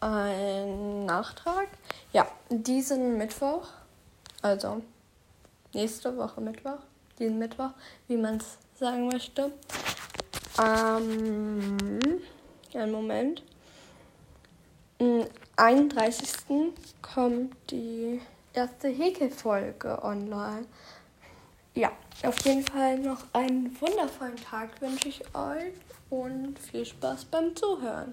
ein Nachtrag. Ja, diesen Mittwoch, also nächste Woche Mittwoch, diesen Mittwoch, wie man es sagen möchte. Ähm, einen Moment. Am 31. kommt die erste Häkelfolge online. Ja, auf jeden Fall noch einen wundervollen Tag wünsche ich euch und viel Spaß beim Zuhören.